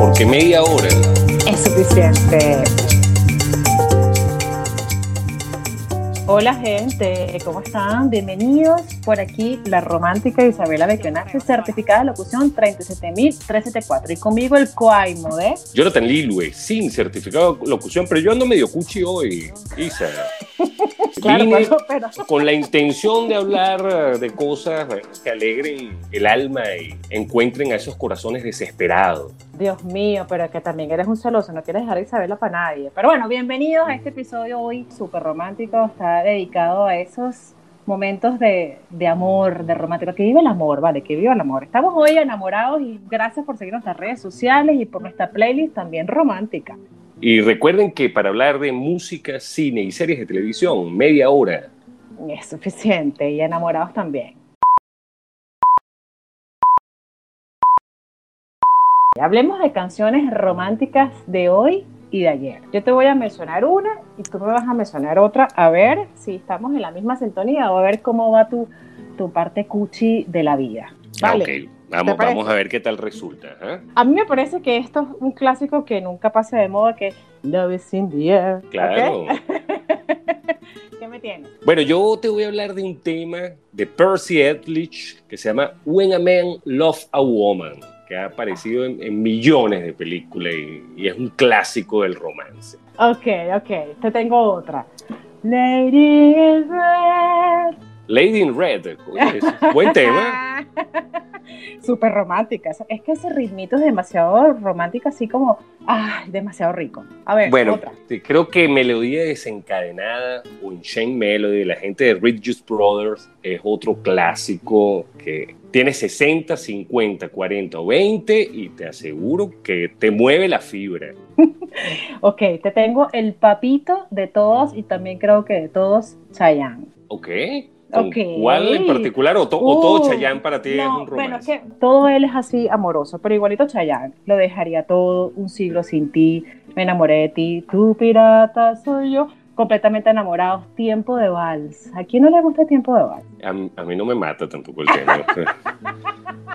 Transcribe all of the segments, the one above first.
porque media hora es suficiente. Hola gente, ¿cómo están? Bienvenidos por aquí, la romántica Isabela Bequionaje, certificada de locución 37374. Y conmigo el Coaimo de... Jonathan Lilwe, sin certificado de locución, pero yo ando medio cuchi hoy, Isa. Claro, Vine bueno, pero- con la intención de hablar eh, de cosas eh, que alegren el alma y encuentren a esos corazones desesperados. Dios mío, pero que también eres un celoso, no quieres dejar Isabela para nadie. Pero bueno, bienvenidos a este episodio hoy súper romántico, está dedicado a esos momentos de, de amor, de romántico, que vive el amor, vale, que vive el amor. Estamos hoy enamorados y gracias por seguir nuestras redes sociales y por nuestra playlist también romántica. Y recuerden que para hablar de música, cine y series de televisión, media hora. Es suficiente y enamorados también. Hablemos de canciones románticas de hoy y de ayer. Yo te voy a mencionar una y tú me vas a mencionar otra, a ver si estamos en la misma sintonía o a ver cómo va tu, tu parte cuchi de la vida. Vale. Ah, ok, vamos, vamos a ver qué tal resulta. ¿eh? A mí me parece que esto es un clásico que nunca pasa de moda, que Love is in the air. Claro. ¿Qué me tienes? Bueno, yo te voy a hablar de un tema de Percy Edlich que se llama When a Man Love a Woman, que ha aparecido en, en millones de películas y, y es un clásico del romance. Ok, ok, te tengo otra. Lady in Red. Lady in Red, buen tema. Súper romántica. Es que ese ritmito es demasiado romántico, así como, ah, demasiado rico. A ver, Bueno, otra. creo que Melodía Desencadenada o Insane Melody, la gente de Red Juice Brothers, es otro clásico que tiene 60, 50, 40 o 20 y te aseguro que te mueve la fibra. Ok, te tengo el papito de todos y también creo que de todos, Chayanne. ¿Ok? ¿Con Ok. ¿Cuál en particular? ¿O, to- o todo Uh, Chayanne para ti es un bueno, es romance? que todo él es así amoroso, pero igualito Chayanne. Lo dejaría todo, un siglo sin ti, me enamoré de ti, tu pirata soy yo. Completamente enamorados, tiempo de vals. ¿A quién no le gusta tiempo de vals? A, mí- a mí no me mata tampoco el tema.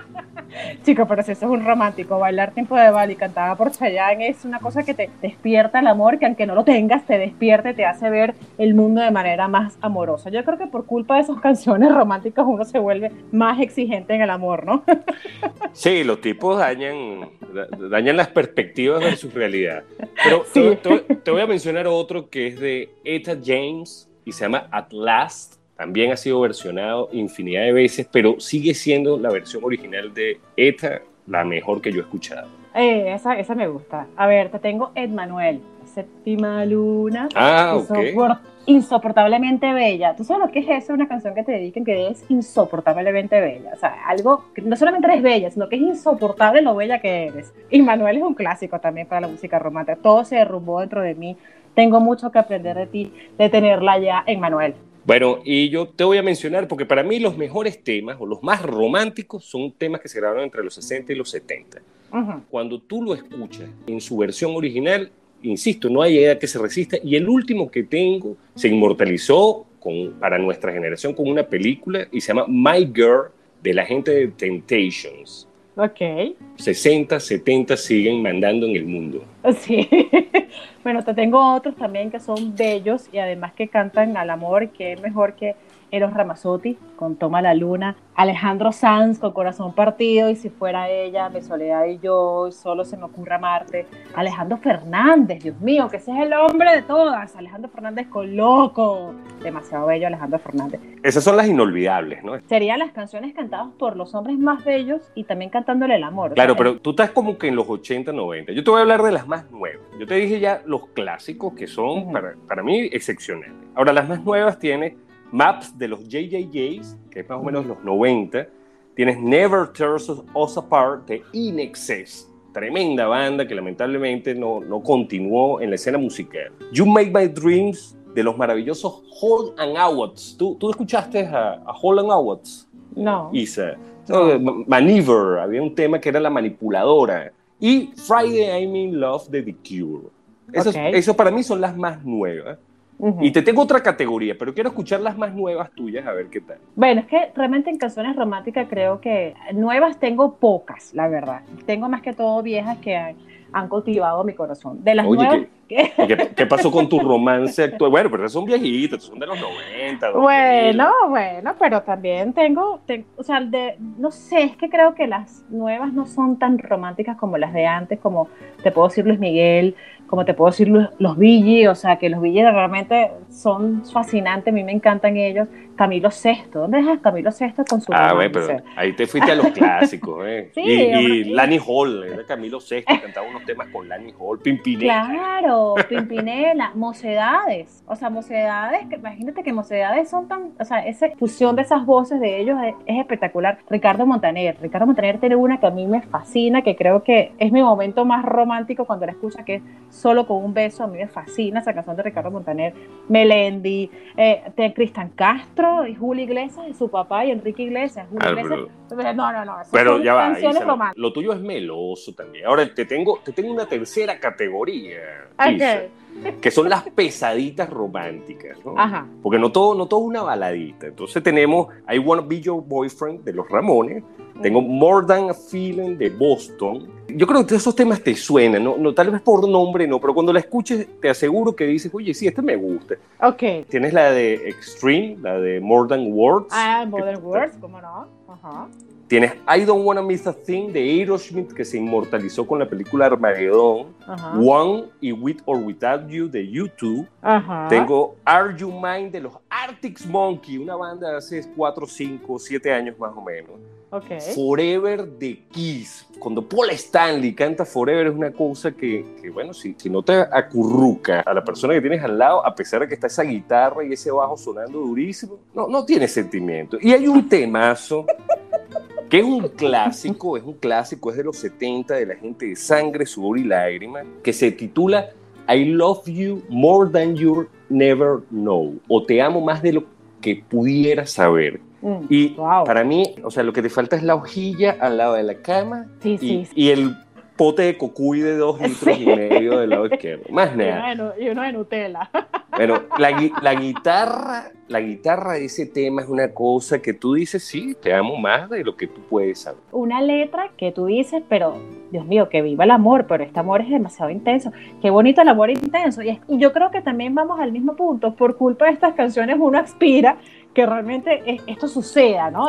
Chico, pero si eso es un romántico, bailar tiempo de vals y cantada por Chayanne es una cosa que te despierta el amor, que aunque no lo tengas, te despierta y te hace ver el mundo de manera más amorosa. Yo creo que por culpa de esas canciones románticas uno se vuelve más exigente en el amor, ¿no? sí, los tipos dañan, da- dañan las perspectivas de su realidad. Pero Sí. te, te- te voy a mencionar otro que es de Etta James y se llama At Last. También ha sido versionado infinidad de veces, pero sigue siendo la versión original de Etta la mejor que yo he escuchado. Eh, esa, esa me gusta. A ver, te tengo Ed Manuel, séptima luna. Ah, ok. insopor- insoportablemente bella. ¿Tú sabes lo que es eso? Una canción que te dediquen que es insoportablemente bella. O sea, algo que no solamente eres bella, sino que es insoportable lo bella que eres. Y Manuel es un clásico también para la música romántica. Todo se derrumbó dentro de mí. Tengo mucho que aprender de ti, de tenerla ya en Manuel. Bueno, y yo te voy a mencionar, porque para mí los mejores temas o los más románticos son temas que se grabaron entre los 60 y los 70. Ujú. Cuando tú lo escuchas en su versión original, insisto, no hay edad que se resista. Y el último que tengo se inmortalizó con, para nuestra generación con una película y se llama My Girl de la gente de Temptations. Ok. 60, 70 siguen mandando en el mundo. Sí. Bueno, te tengo otros también que son bellos y además que cantan al amor, que es mejor que Eros Ramazzotti con Toma la Luna, Alejandro Sanz con Corazón Partido y si fuera ella, Mi Soledad y yo, Solo se me ocurre amarte, Alejandro Fernández, Dios mío, que ese es el hombre de todas, Alejandro Fernández con Loco, demasiado bello Alejandro Fernández. Esas son las inolvidables, ¿no? Serían las canciones cantadas por los hombres más bellos y también cantándole el amor. Claro, pero tú estás como que en los 80, 90. Yo te voy a hablar de las más nuevas. Yo te dije ya los clásicos que son para mí excepcionales. Ahora, las más nuevas tiene Maps de los JJJs, que es más o menos los 90. Tienes Never Tears Us Apart de In Excess. Tremenda banda que lamentablemente no, no continuó en la escena musical. You Make My Dreams de los maravillosos Hall and Oates. ¿Tú, ¿Tú escuchaste a, a Hall and Oates? No. Isa. No, Ma- Maneuver, había un tema que era la manipuladora. Y Friday I'm in Love de The Cure. Esos, esos para mí son las más nuevas. Y te tengo otra categoría, pero quiero escuchar las más nuevas tuyas a ver qué tal. Bueno, es que realmente en canciones románticas creo que nuevas tengo pocas, la verdad. Tengo más que todo viejas que han, han cultivado mi corazón. De las Oye, nuevas, ¿qué, qué, qué pasó con tu romance actual? Bueno, pero son viejitos, son de los 90. 2000. Bueno, bueno, pero también tengo, ten- o sea, de, no sé, es que creo que las nuevas no son tan románticas como las de antes, como te puedo decir Luis Miguel, como te puedo decir los, los Billy, o sea, que los Billy realmente son fascinantes, a mí me encantan ellos. Camilo Sesto, ¿dónde dejas Camilo Sesto con su Ah, bueno, pero ahí te fuiste a los clásicos, ¿eh? Sí, y, y. Lani Hall, era Camilo Sesto, cantaba unos temas con Lani Hall, Pimpinela. Claro, Pimpinela, Mocedades. O sea, Mocedades, que imagínate que Mocedades son tan, o sea, esa fusión de esas voces de ellos es, es espectacular. Ricardo Montaner, Ricardo Montaner tiene una que a mí me fascina, que creo que es mi momento más romántico cuando la escucha, que es solo con un beso. A mí me fascina esa canción de Ricardo Montaner. Melendi, eh, de Cristian Castro, y Julio Iglesias, y su papá, y Enrique Iglesias. Julio Ah, Iglesias. No, no, no. esas Pero ya va, canciones Isa, románticas. lo tuyo es meloso también. Ahora te tengo, te tengo una tercera categoría, Ok. Isa, que son las pesaditas románticas, ¿no? Ajá. Porque no todo, no todo es una baladita. Entonces tenemos I Wanna Be Your Boyfriend de los Ramones, tengo More Than a Feeling de Boston. Yo creo que esos temas te suenan, ¿no? no tal vez por nombre no, pero cuando la escuches te aseguro que dices, oye, sí, este me gusta. Ok. Tienes la de Extreme, la de More Than Words. Ah, Modern que- Words, ¿cómo no? Ajá. Tienes I Don't Wanna Miss a Thing de Aerosmith, que se inmortalizó con la película Armageddon. Ajá. One y With or Without You de U2. Ajá. Tengo Are You Mine de los Arctic Monkey, una banda de hace 4, 5, 7 años más o menos. Ok. Forever de Kiss. Cuando Paul Stanley canta Forever es una cosa que, que, bueno, si, si no te acurruca a la persona que tienes al lado, a pesar de que está esa guitarra y ese bajo sonando durísimo, no, no tiene sentimiento. Y hay un temazo que es un clásico, es un clásico, es de los 70 de la gente de Sangre, Sudor y Lágrima, que se titula I Love You More Than You Never Know, o Te amo más de lo que pudieras saber. Mm, Y wow. para mí, o sea, lo que te falta es la hojilla al lado de la cama Sí, y, sí. sí. y el pote de cocuy de dos litros y medio del lado izquierdo. Más Y uno nada. de, y uno de Nutella. Pero la, gui- la guitarra, la guitarra ese tema es una cosa que tú dices, sí, te amo más de lo que tú puedes saber. Una letra que tú dices, pero Dios mío, que viva el amor, pero este amor es demasiado intenso. Qué bonito el amor intenso. Y, es- y yo creo que también vamos al mismo punto. Por culpa de estas canciones uno aspira que realmente es- esto suceda, ¿no?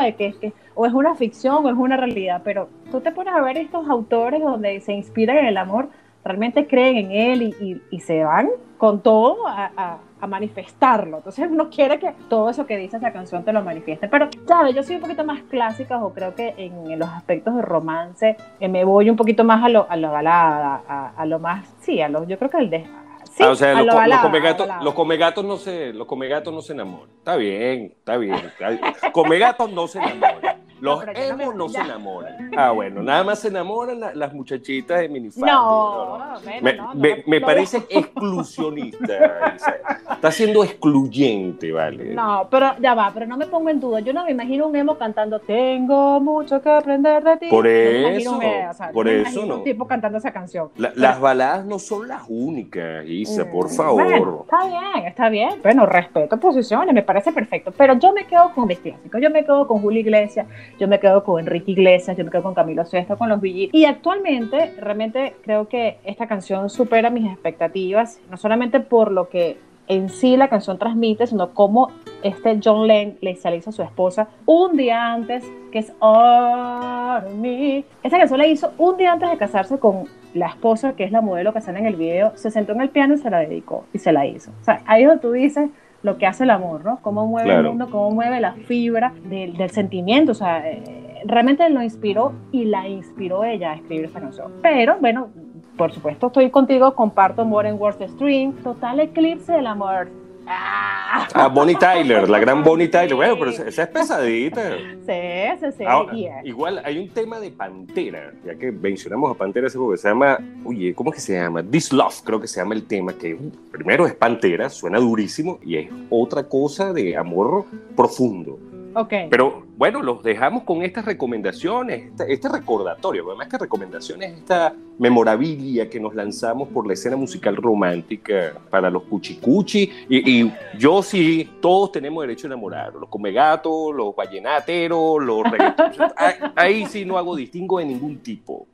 O es una ficción o es una realidad. Pero tú te pones a ver estos autores donde se inspiran en el amor, realmente creen en él y se van con todo a, a- a manifestarlo. Entonces uno quiere que todo eso que dice esa canción te lo manifieste. Pero, ¿sabes? Yo soy un poquito más clásica o creo que en, en los aspectos de romance eh, me voy un poquito más a lo, a la balada, a, a lo más, sí, a lo, yo creo que el de... Sí, Ah, o sea, los, lo balada, los comegatos, los comegatos no se, los comegatos no se enamoran. Está bien, está bien. está- Comegatos no se enamoran. Los no me- emos no se enamoran. Ah, bueno, nada más se enamoran la- las muchachitas de minifalda. No, Me, no, no, me- me no, parece exclusionista. Isa. Está siendo excluyente, ¿vale? No, pero ya va, pero no me pongo en duda. Yo no me imagino un emo cantando Tengo mucho que aprender de ti. Por me eso, eh, o sea, por me eso no. un tipo cantando esa canción. La- las baladas no son las únicas, Isa, Mm, por favor. bueno, está bien, está bien. Bueno, respeto posiciones, me parece perfecto. Pero yo me quedo con mis clásicos. Yo me quedo con Julio Iglesias, yo me quedo con Enrique Iglesias, yo me quedo con Camilo Sesto, con los Billy. Y actualmente, realmente creo que esta canción supera mis expectativas, no solamente por lo que en sí la canción transmite, sino cómo este John Lennon le hizo a su esposa un día antes, que es Army. Esa canción la hizo un día antes de casarse con la esposa, que es la modelo que sale en el video, se sentó en el piano y se la dedicó y se la hizo. O sea, ahí donde tú dices lo que hace el amor, ¿no? Cómo mueve el mundo, cómo mueve la fibra del, del sentimiento. O sea, eh, realmente lo inspiró y la inspiró ella a escribir esta canción. Pero, bueno, por supuesto, estoy contigo, comparto More and Words Stream, total eclipse del amor. ¡Ah! Ah, Bonnie Tyler, la gran Bonnie Tyler. Bueno, pero esa es pesadita. Sí, sí, sí. Ahora, igual hay un tema de Pantera, ya que mencionamos a Pantera hace poco, se llama, oye, ¿cómo es que se llama? This Love, creo que se llama el tema, que primero es Pantera, suena durísimo, y es otra cosa de amor profundo. Ok. Pero bueno, los dejamos con estas recomendaciones, este, este recordatorio, porque más que recomendaciones, esta memorabilia que nos lanzamos por la escena musical romántica para los cuchicuchi. Y, y yo sí, todos tenemos derecho a enamorar, los comegatos, los vallenateros, los reggaetoneros. ahí, ahí sí no hago distingo de ningún tipo.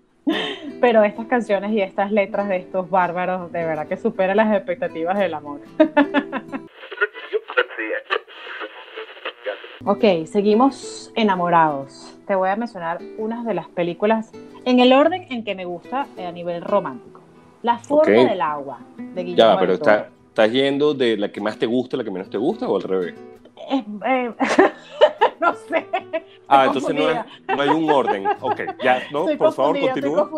Pero estas canciones y estas letras de estos bárbaros, de verdad que superan las expectativas del amor. ok, seguimos enamorados. Te voy a mencionar unas de las películas en el orden en que me gusta eh, a nivel romántico. La forma del agua, de Guillermo Ya, pero Toro. está, ¿estás yendo de la que más te gusta a la que menos te gusta o al revés? Eh, eh, no sé. Ah, entonces no, es- confundida. no hay un orden. Ok, ya, no, Estoy por favor, continúa.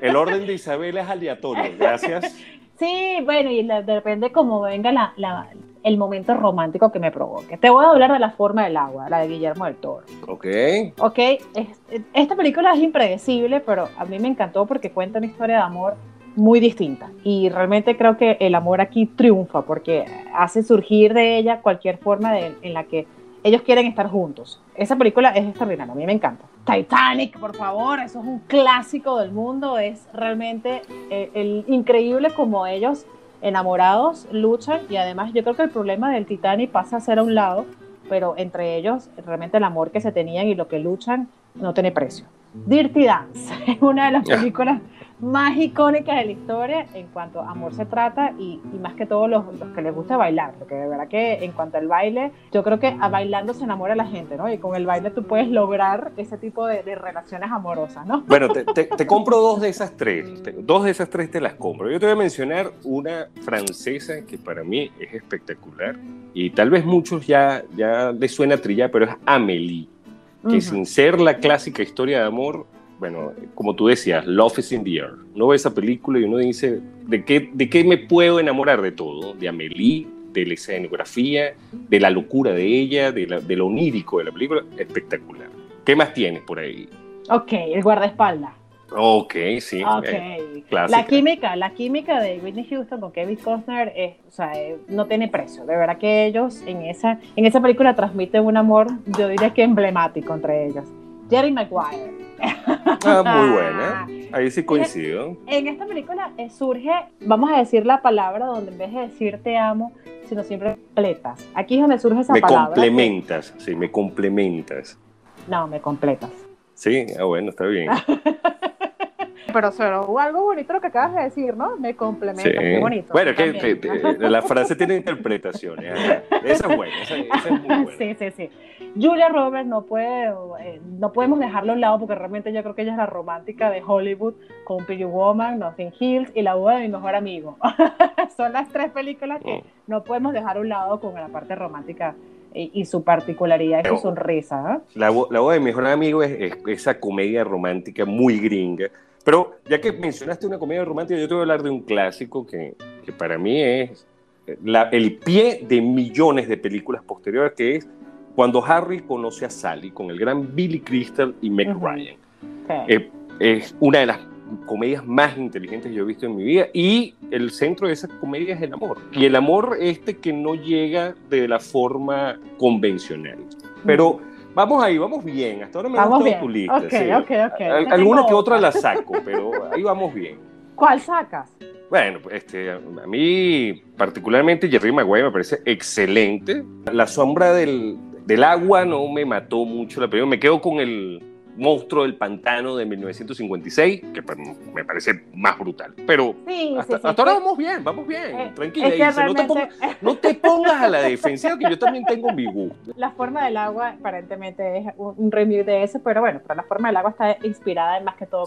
El orden de Isabel es aleatorio, gracias. Sí, bueno, y la- depende cómo venga la, la- el momento romántico que me provoque. Te voy a hablar de La forma del agua, la de Guillermo del Toro. Ok, Ok, es- esta película es impredecible, pero a mí me encantó porque cuenta una historia de amor muy distinta. Y realmente creo que el amor aquí triunfa porque hace surgir de ella cualquier forma de- en la que ellos quieren estar juntos. Esa película es extraordinaria, a mí me encanta. Titanic, por favor, eso es un clásico del mundo, es realmente eh, el, increíble como ellos enamorados luchan y además yo creo que el problema del Titanic pasa a ser a un lado, pero entre ellos realmente el amor que se tenían y lo que luchan no tiene precio. Dirty Dance es una de las películas más icónicas de la historia en cuanto a amor se trata y, y más que todo los, los que les gusta bailar, porque de verdad que en cuanto al baile, yo creo que a bailando se enamora la gente, ¿no? Y con el baile tú puedes lograr ese tipo de, de relaciones amorosas, ¿no? bueno, te, te- te compro dos de esas tres. Te- dos de esas tres te las compro. Yo te voy a mencionar una francesa que para mí es espectacular y tal vez muchos ya, ya les suena trillar, pero es Amélie. que sin ser la clásica historia de amor, bueno, como tú decías, Love is in the air. Uno ve esa película y uno dice, ¿de qué, de qué me puedo enamorar de todo? De Amélie, de la escenografía, de la locura de ella, de, la- de lo onírico de la película, espectacular. ¿Qué más tienes por ahí? Ok, el guardaespaldas. Ok, sí. Ok. eh. La química, la química de Whitney Houston con Kevin Costner es, o sea, eh, no tiene precio. De verdad que ellos en esa, en esa película transmiten un amor, yo diría que emblemático entre ellos. Jerry Maguire. Ah, muy buena. Ahí sí coincido. En esta película eh, surge, vamos a decir la palabra donde en vez de decir te amo, sino siempre completas. Aquí es donde surge esa Me palabra. complementas, sí, me complementas. No, me completas. Sí, ah, bueno, está bien. Pero pero algo bonito lo que acabas de decir, ¿no? Me complementas, Sí. qué bonito. Bueno, que, que- que la frase tiene interpretaciones. ajá. Esa es buena, esa, esa es muy buena. Sí, sí, sí. Julia Roberts no puede, eh, no podemos dejarlo a un lado porque realmente yo creo que ella es la romántica de Hollywood con Pretty Woman, Nothing Hills y La boda de mi mejor amigo. Son las tres películas que Mm. no podemos dejar a un lado con la parte romántica y, y su particularidad y su Pero- sonrisa. ¿ah? La, la boda de mi mejor amigo es, es esa comedia romántica muy gringa. Pero ya que mencionaste una comedia romántica, yo te voy a hablar de un clásico que, que para mí es la- el pie de millones de películas posteriores, que es cuando Harry conoce a Sally con el gran Billy Crystal y Meg Ujú. Ryan. Sí. Eh, es una de las comedias más inteligentes que yo he visto en mi vida y el centro de esa comedia es el amor. Y el amor este que no llega de la forma convencional. Pero vamos ahí, vamos bien. Hasta ahora me Vamos bien. tu lista. Ok, sí. ok, ok. Al- Yo Alguna tengo que otra otra. la saco, pero ahí vamos bien. ¿Cuál sacas? Bueno, pues, este, a mí particularmente Jerry Maguire me parece excelente. La sombra del, del agua no me mató mucho la película. Me quedo con el monstruo del pantano de 1956, que pa- me parece más brutal. Pero Sí, hasta, sí, sí. hasta ahora fue- vamos bien, vamos bien. eh, Tranquila, es que Ilse, no, te realmente pongas, no te pongas a la defensiva, que yo también tengo mi gusto. la forma del agua aparentemente es un, review de eso, pero bueno, pero la forma del agua está inspirada en más que todo.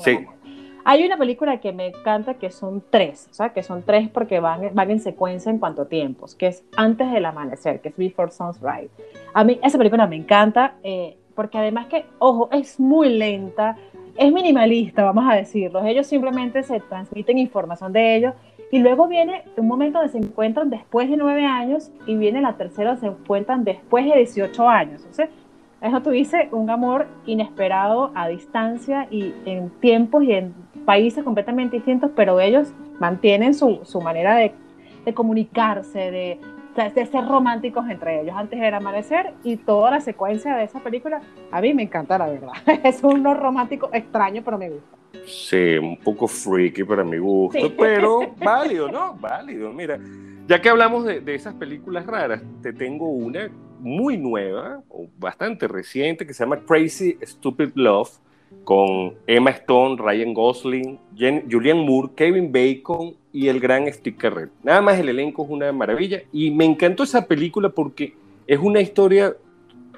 Hay una película que me encanta que son tres, o sea, que son tres porque van, van en secuencia en cuanto a tiempos, que es Antes del Amanecer, que es Before Sunrise. A mí esa película me encanta eh, porque además que, ojo, es muy lenta, es minimalista, vamos a decirlo. Ellos simplemente se transmiten información de ellos y luego viene un momento donde se encuentran después de nueve años y viene la tercera donde se encuentran después de 18 años. Entonces, eso dices, un amor inesperado a distancia y en tiempos y en países completamente distintos, pero ellos mantienen su, su manera de, de comunicarse, de, de ser románticos entre ellos antes del amanecer y toda la secuencia de esa película, a mí me encanta la verdad. Es un no romántico extraño, pero me gusta. Sí, un poco freaky para mi gusto, Sí. pero válido, ¿no? Válido. Mira, ya que hablamos de, de esas películas raras, te tengo una muy nueva, o bastante reciente, que se llama Crazy Stupid Love, con Emma Stone, Ryan Gosling, Jen, Julianne Moore, Kevin Bacon y el gran Steve Carell. Nada más el elenco es una maravilla y me encantó esa película porque es una historia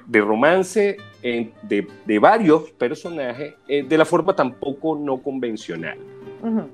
de romance eh, de, de, varios personajes eh, de la forma tampoco no convencional. Uh -huh.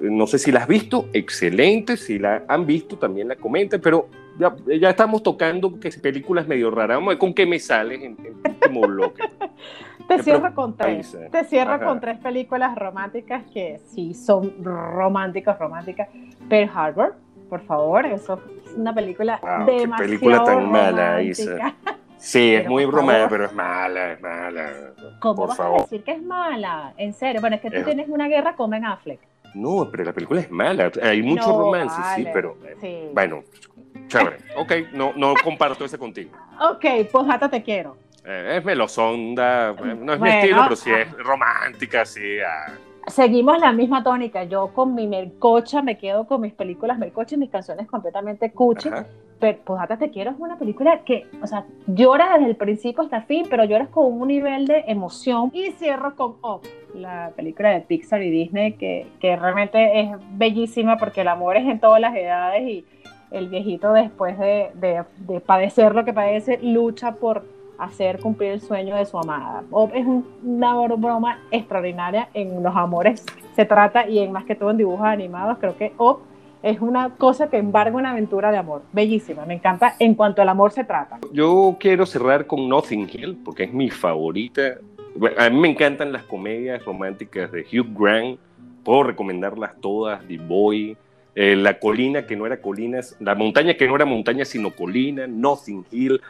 No sé si la has visto, excelente, si la han visto también la comenten, pero ya, ya estamos tocando que películas medio raras. Vamos a ver con qué me sales en el último bloque. Te cierro con tres. Te cierro Ajá. con tres películas románticas que sí son románticas, románticas. Pearl Harbor, por favor, eso es una película wow, demasiado qué película tan romántica. mala, Isa. Sí, es muy romántica, pero es mala, es mala. ¿Cómo por vas favor. a decir que es mala? En serio, bueno, es que tú Es- tienes una guerra con Ben Affleck. No, pero la película es mala. Hay mucho No, romance, sí, pero Sí. bueno, chévere. Ok, no, no comparto ese contigo. Ok, pues hasta te quiero. Eh, es melosonda, eh, no es mi Bueno, estilo, pero sí es romántica, sí. ah. Seguimos la misma tónica. Yo con mi melcocha me quedo con mis películas melcocha y mis canciones completamente cuchi. Ajá. Pero pues hasta te quiero es una película que, o sea, lloras desde el principio hasta el fin, pero lloras con un nivel de emoción. Y cierro con Up, la película de Pixar y Disney, que, que realmente es bellísima porque el amor es en todas las edades y el viejito después de, de, de padecer lo que padece, lucha por hacer cumplir el sueño de su amada. Up es un- una broma extraordinaria en los amores se trata y en más que todo en dibujos animados, creo que Up es una cosa que embarga una aventura de amor. Bellísima, me encanta en cuanto al amor se trata. Yo quiero cerrar con Nothing Hill, porque es mi favorita. A mí me encantan las comedias románticas de Hugh Grant. Puedo recomendarlas todas, The Boy, eh, La colina que no era colina, La montaña que no era montaña sino colina, Nothing Hill,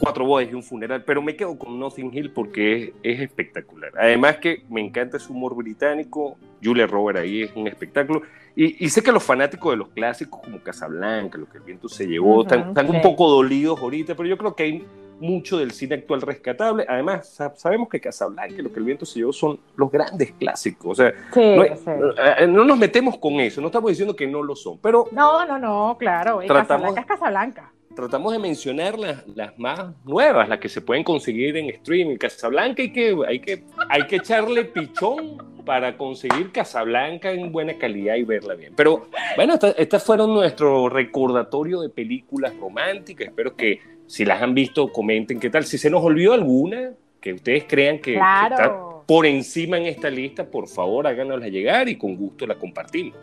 Cuatro bodas y un funeral, pero me quedo con Nothing Hill porque es, es espectacular. Además que me encanta su humor británico, Julia Roberts ahí es un espectáculo. Y, y sé que los fanáticos de los clásicos como Casablanca, Lo que el viento se llevó, están, están sí. un poco dolidos ahorita, pero yo creo que hay mucho del cine actual rescatable. Además, sa- sabemos que Casablanca y Lo que el viento se llevó son los grandes clásicos. O sea, Sí, no, sí. eh, no nos metemos con eso, no estamos diciendo que no lo son, pero No, no, no, claro. Y Tratamos- Casablanca es Casablanca. tratamos de mencionar las, las más nuevas, las que se pueden conseguir en streaming. Casablanca hay que, hay que, hay que echarle pichón para conseguir Casablanca en buena calidad y verla bien. Pero bueno, esta- estas fueron nuestro recordatorio de películas románticas. Espero que si las han visto, comenten qué tal. Si se nos olvidó alguna, que ustedes crean que, que está Claro. por encima en esta lista, por favor háganosla llegar y con gusto la compartimos.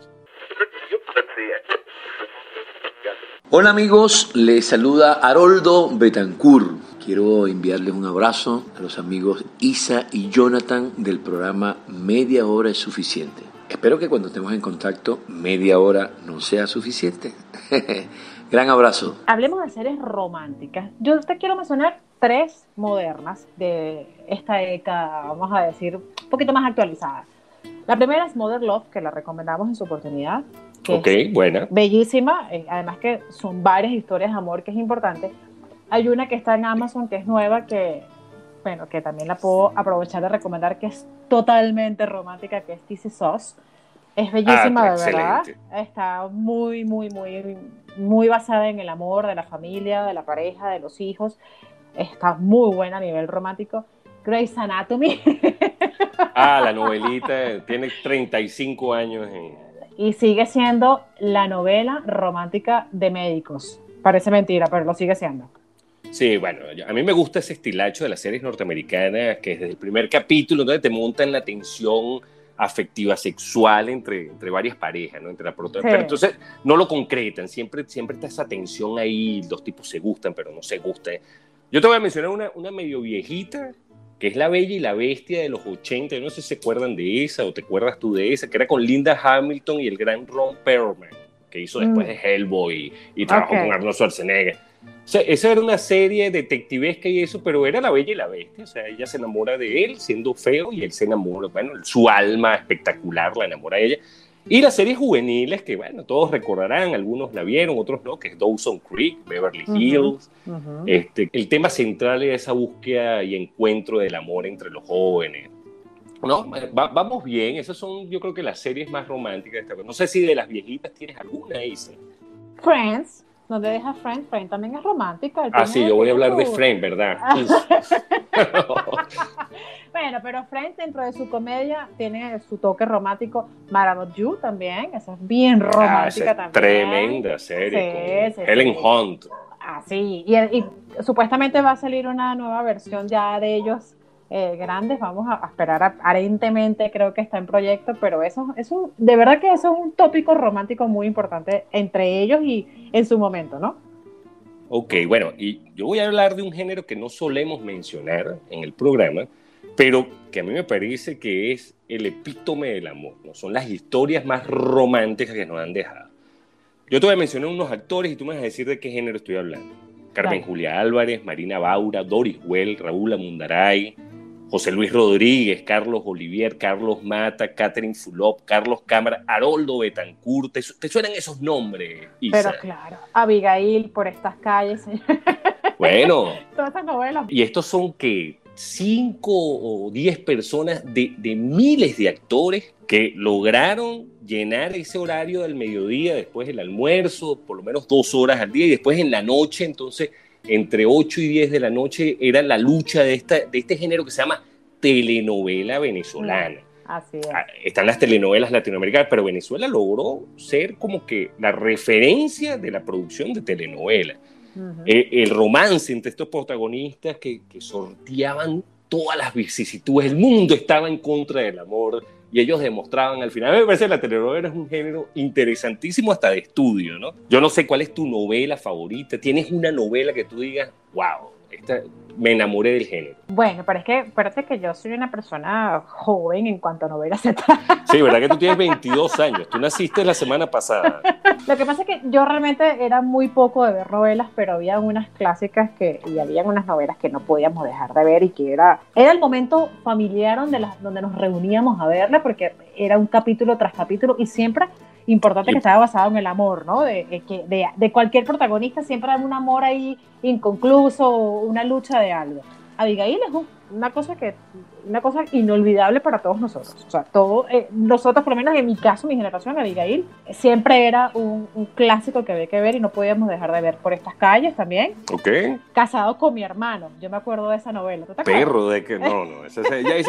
Hola amigos, les saluda Haroldo Betancourt. Quiero enviarles un abrazo a los amigos Isa y Jonathan del programa Media Hora es Suficiente. Espero que cuando estemos en contacto, media hora no sea suficiente. Gran abrazo. Hablemos de series románticas. Yo te quiero mencionar tres modernas de esta década, vamos a decir, un poquito más actualizadas. La primera es Mother Love, que la recomendamos en su oportunidad. que Ok, es buena. bellísima, eh, además que son varias historias de amor que es importante. Hay una que está en Amazon que es nueva, que, bueno, que también la puedo aprovechar de recomendar, que es totalmente romántica, que es This Is Us. Es bellísima, Ah, de verdad. Está muy, muy, muy, muy basada en el amor de la familia, de la pareja, de los hijos. Está muy buena a nivel romántico. Grey's Anatomy. Ah, la novelita tiene 35 años en, y sigue siendo la novela romántica de médicos. Parece mentira, pero lo sigue siendo. Sí, bueno, a mí me gusta ese estilacho de las series norteamericanas que desde el primer capítulo donde te montan la tensión afectiva sexual entre, entre varias parejas, ¿no? Entre la Sí. Pero entonces no lo concretan, siempre, siempre está esa tensión ahí, los tipos se gustan, pero no se gustan. Yo te voy a mencionar una, una medio viejita, que es La Bella y la Bestia de los 80, yo no sé si se acuerdan de esa o te acuerdas tú de esa, que era con Linda Hamilton y el gran Ron Perlman, que hizo después Mm. de Hellboy y trabajó con Arnold Schwarzenegger. O sea, esa era una serie detectivesca y eso, pero era la bella y la bestia. O sea, ella se enamora de él siendo feo y él se enamora, bueno, su alma espectacular la enamora de ella. Y las series juveniles, que bueno, todos recordarán, algunos la vieron, otros no, que es Dawson Creek, Beverly. Hills. Ujú. Este, el tema central es esa búsqueda y encuentro del amor entre los jóvenes. No, va- vamos bien, esas son yo creo que las series más románticas de esta No sé si de las viejitas tienes alguna, Isa. Friends, ¿Dónde deja Frank? Frank también es romántica. Ah, sí, yo voy a hablar de Frank, ¿verdad? bueno, pero Frank dentro de su comedia tiene su toque romántico. Maravot You también, esa es bien ah, romántica ah, también. Tremenda serie. Sí, Helen Hunt. Ah, sí, y, y, supuestamente va a salir una nueva versión ya de ellos eh, grandes. Vamos a, esperar aparentemente, creo que está en proyecto, pero eso es un, de verdad que eso es un tópico romántico muy importante entre ellos y en su momento, ¿no? Ok, bueno, y yo voy a hablar de un género que no solemos mencionar en el programa, pero que a mí me parece que es el epítome del amor, ¿no? Son las historias más románticas que nos han dejado. Yo te voy a mencionar unos actores y tú me vas a decir de qué género estoy hablando. Carmen Julia Álvarez, Marina Baura, Doris Well, Raúl Amundaray, José Luis Rodríguez, Carlos Olivier, Carlos Mata, Catherine Fulop, Carlos Cámara, Haroldo Betancourt. ¿Te, suenan esos nombres, Isa? Pero claro, Abigail por estas calles. Bueno. Todas estas novelas. Y estos son que cinco o diez personas de, de, miles de actores que lograron llenar ese horario del mediodía, después del almuerzo, por lo menos dos horas al día, y después en la noche, entonces entre 8 y 10 de la noche era la lucha de, esta, de este género que se llama telenovela venezolana. Así es. Ah, están las telenovelas latinoamericanas, pero Venezuela logró ser como que la referencia de la producción de telenovelas. Eh, el romance entre estos protagonistas que, que sorteaban todas las vicisitudes, el mundo estaba en contra del amor, y ellos demostraban al final. Me parece que la telenovela es un género interesantísimo hasta de estudio, ¿no? Yo no sé cuál es tu novela favorita. ¿Tienes una novela que tú digas, wow, esta, me enamoré del género. Bueno, pero es que parece que yo soy una persona joven en cuanto a novelas se trata. Sí, verdad que tú tienes 22 años. Tú naciste la semana pasada. Lo que pasa es que yo realmente era muy poco de ver novelas, pero había unas clásicas que y había unas novelas que no podíamos dejar de ver y que era era el momento familiar donde las donde nos reuníamos a verla porque era un capítulo tras capítulo y siempre importante que estaba basado en el amor, ¿no? De, de, de, cualquier protagonista siempre hay un amor ahí inconcluso, una lucha de algo. Abigail es una cosa que una cosa inolvidable para todos nosotros. O sea, todo, eh, nosotros, por lo menos en mi caso, mi generación, Abigail, siempre era un, clásico que había que ver y no podíamos dejar de ver por estas calles también. Ok. Casado con mi hermano. Yo me acuerdo de esa novela. Perro, de que no, no. Esa,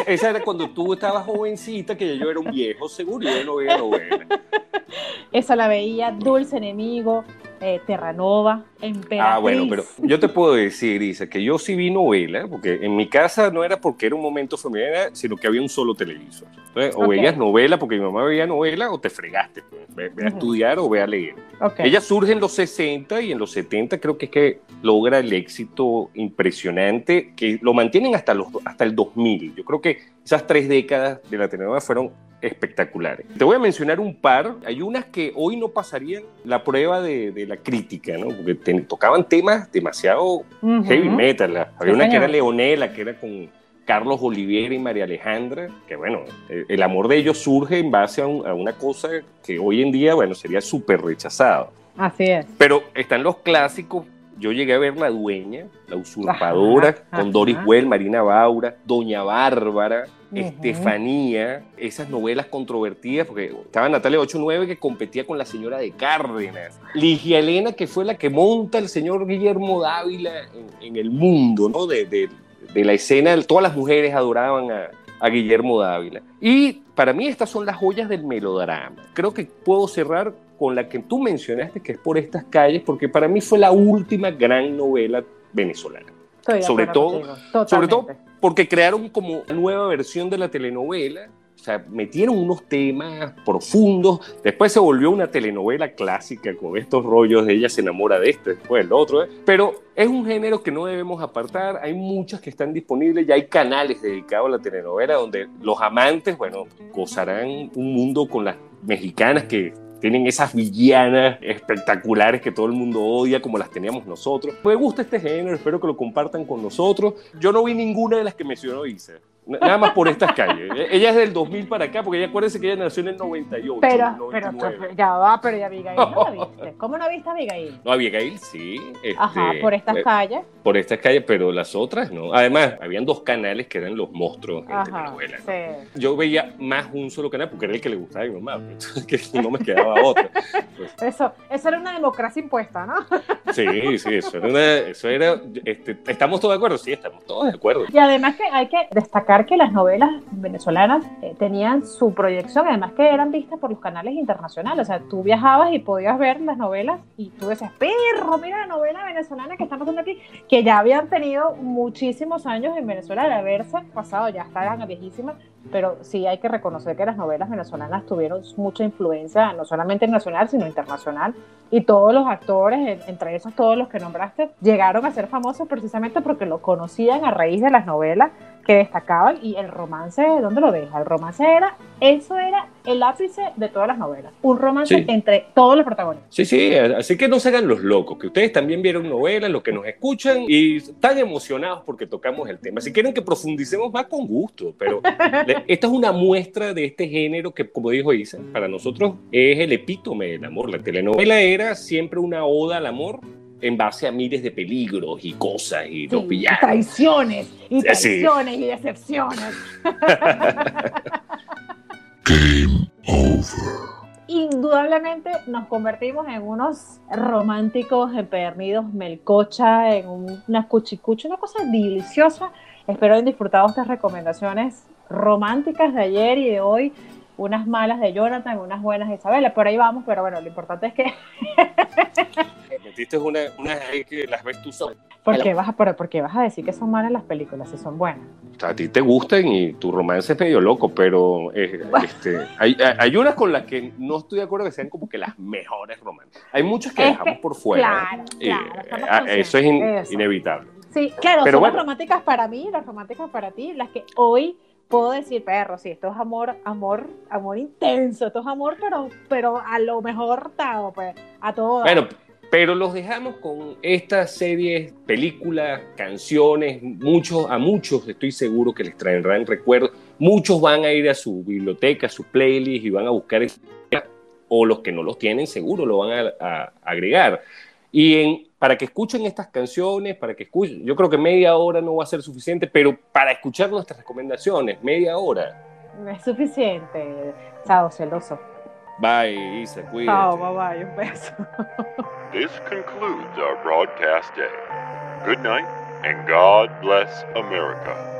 esa, era cuando tú estabas jovencita, que yo era un viejo seguro y yo no veía novela. Esa la veía, Dulce Enemigo, eh, Terranova, Emperatriz. Ah, bueno, pero yo te puedo decir, Isa, que yo sí vi novela, porque en mi casa no era porque era un momento familiar, sino que había un solo televisor. o veías novela porque mi mamá veía novela o te fregaste. Pues. Ve, a estudiar o ve a leer. Ella surge en los 60 y en los 70 creo que es que logra el éxito impresionante que lo mantienen hasta, los, hasta el 2000. Yo creo que esas tres décadas de la telenovela fueron espectaculares. Te voy a mencionar un par. Hay unas que hoy no pasarían la prueba de, la crítica, ¿no? Porque tocaban temas demasiado heavy metal. Había una que era Leonela, que era con Carlos Olivier y María Alejandra, que bueno, el amor de ellos surge en base a, una cosa que hoy en día, bueno, sería súper rechazado. Así es. Pero están los clásicos yo llegué a ver La Dueña, La Usurpadora, con Doris Well, Marina Baura, Doña Bárbara, Estefanía, esas novelas controvertidas, porque estaba Natalia 89 que competía con la señora de Cárdenas, Ligia Elena, que fue la que monta el señor Guillermo Dávila en, el mundo, ¿no? De, de, la escena, todas las mujeres adoraban a, a Guillermo Dávila. Y para mí estas son las joyas del melodrama. Creo que puedo cerrar con la que tú mencionaste, que es por estas calles, porque para mí fue la última gran novela venezolana. sobre todo, sobre todo porque crearon como nueva versión de la telenovela, o sea, metieron unos temas profundos, después se volvió una telenovela clásica con estos rollos de ella se enamora de este, después del otro, ¿eh? pero es un género que no debemos apartar, hay muchas que están disponibles, ya hay canales dedicados a la telenovela donde los amantes, bueno, gozarán un mundo con las mexicanas que tienen esas villanas espectaculares que todo el mundo odia como las teníamos nosotros. Me gusta este género, espero que lo compartan con nosotros. Yo no vi ninguna de las que mencionó Isa. Nada más por estas calles. E-, ella es del 2000 para acá, porque ella acuérdense que ella nació en el 98. Pero, pero, ya va, pero ya Abigail no la viste. ¿Cómo no viste a Abigail? No, Abigail sí. Este, Ajá, por estas eh, calles. Por estas calles, pero las otras no. Además, habían dos canales que eran los monstruos en telenovela. Sí. Yo veía más un solo canal porque era el que le gustaba a mi mamá, que no me quedaba otro. Pues eso, eso era una democracia impuesta, ¿no? Sí, sí, eso era, eso era este, ¿estamos todos de acuerdo? Sí, estamos todos de acuerdo. Y además que hay que destacar que las novelas venezolanas eh, tenían su proyección, además que eran vistas por los canales internacionales, o sea, tú viajabas y podías ver las novelas y tú decías, perro, mira la novela venezolana que está pasando aquí, que ya habían tenido muchísimos años en Venezuela de haberse pasado, ya estaban viejísimas, pero sí hay que reconocer que las novelas venezolanas tuvieron mucha influencia, no solamente nacional, sino internacional, y todos los actores, entre esos todos los que nombraste, llegaron a ser famosos precisamente porque lo conocían a raíz de las novelas que destacaban y el romance, ¿dónde lo deja? El romance era, eso era el ápice de todas las novelas, un romance entre todos los protagonistas. Sí, sí, así que no se hagan los locos, que ustedes también vieron novelas, los que nos escuchan y están emocionados porque tocamos el tema. Si quieren que profundicemos más con gusto, pero esta es una muestra de este género que, como dijo Isa, para nosotros es el epítome del amor. La telenovela era siempre una oda al amor en base a miles de peligros y cosas y los villanos. Y traiciones, y traiciones y decepciones. Game over. Indudablemente nos convertimos en unos románticos empedernidos, melcocha, en una cuchicucha, una cosa deliciosa. Espero hayan disfrutado estas recomendaciones románticas de ayer y de hoy unas malas de Jonathan, unas buenas de Isabela, por ahí vamos, pero bueno, lo importante es que... Metiste una, una que las ves tú sola. ¿Por qué, vas a, por, vas a decir que son malas las películas si son buenas? O sea, a ti te gustan y tu romance es medio loco, pero eh, este, hay, hay, unas con las que no estoy de acuerdo que sean como que las mejores romances. Hay muchas que dejamos por fuera. Claro, claro, eso es inevitable. Sí, claro, pero son las románticas para mí, las románticas para ti, las que hoy puedo decir, perro, sí, esto es amor, amor, amor intenso, esto es amor, pero, pero a lo mejor dado, pues, a todo. Bueno, pero los dejamos con estas series, películas, canciones, muchos, a muchos estoy seguro que les traerán recuerdos, muchos van a ir a su biblioteca, a su playlist y van a buscar, o los que no los tienen seguro lo van a agregar. Y en, para que escuchen estas canciones, para que escuchen, yo creo que media hora no va a ser suficiente, pero para escuchar nuestras recomendaciones, media hora. No es suficiente. Chao, celoso. Bye, Isa, cuídate. Chao, bye bye, un beso. This concludes our broadcast day. Good night, and God bless America.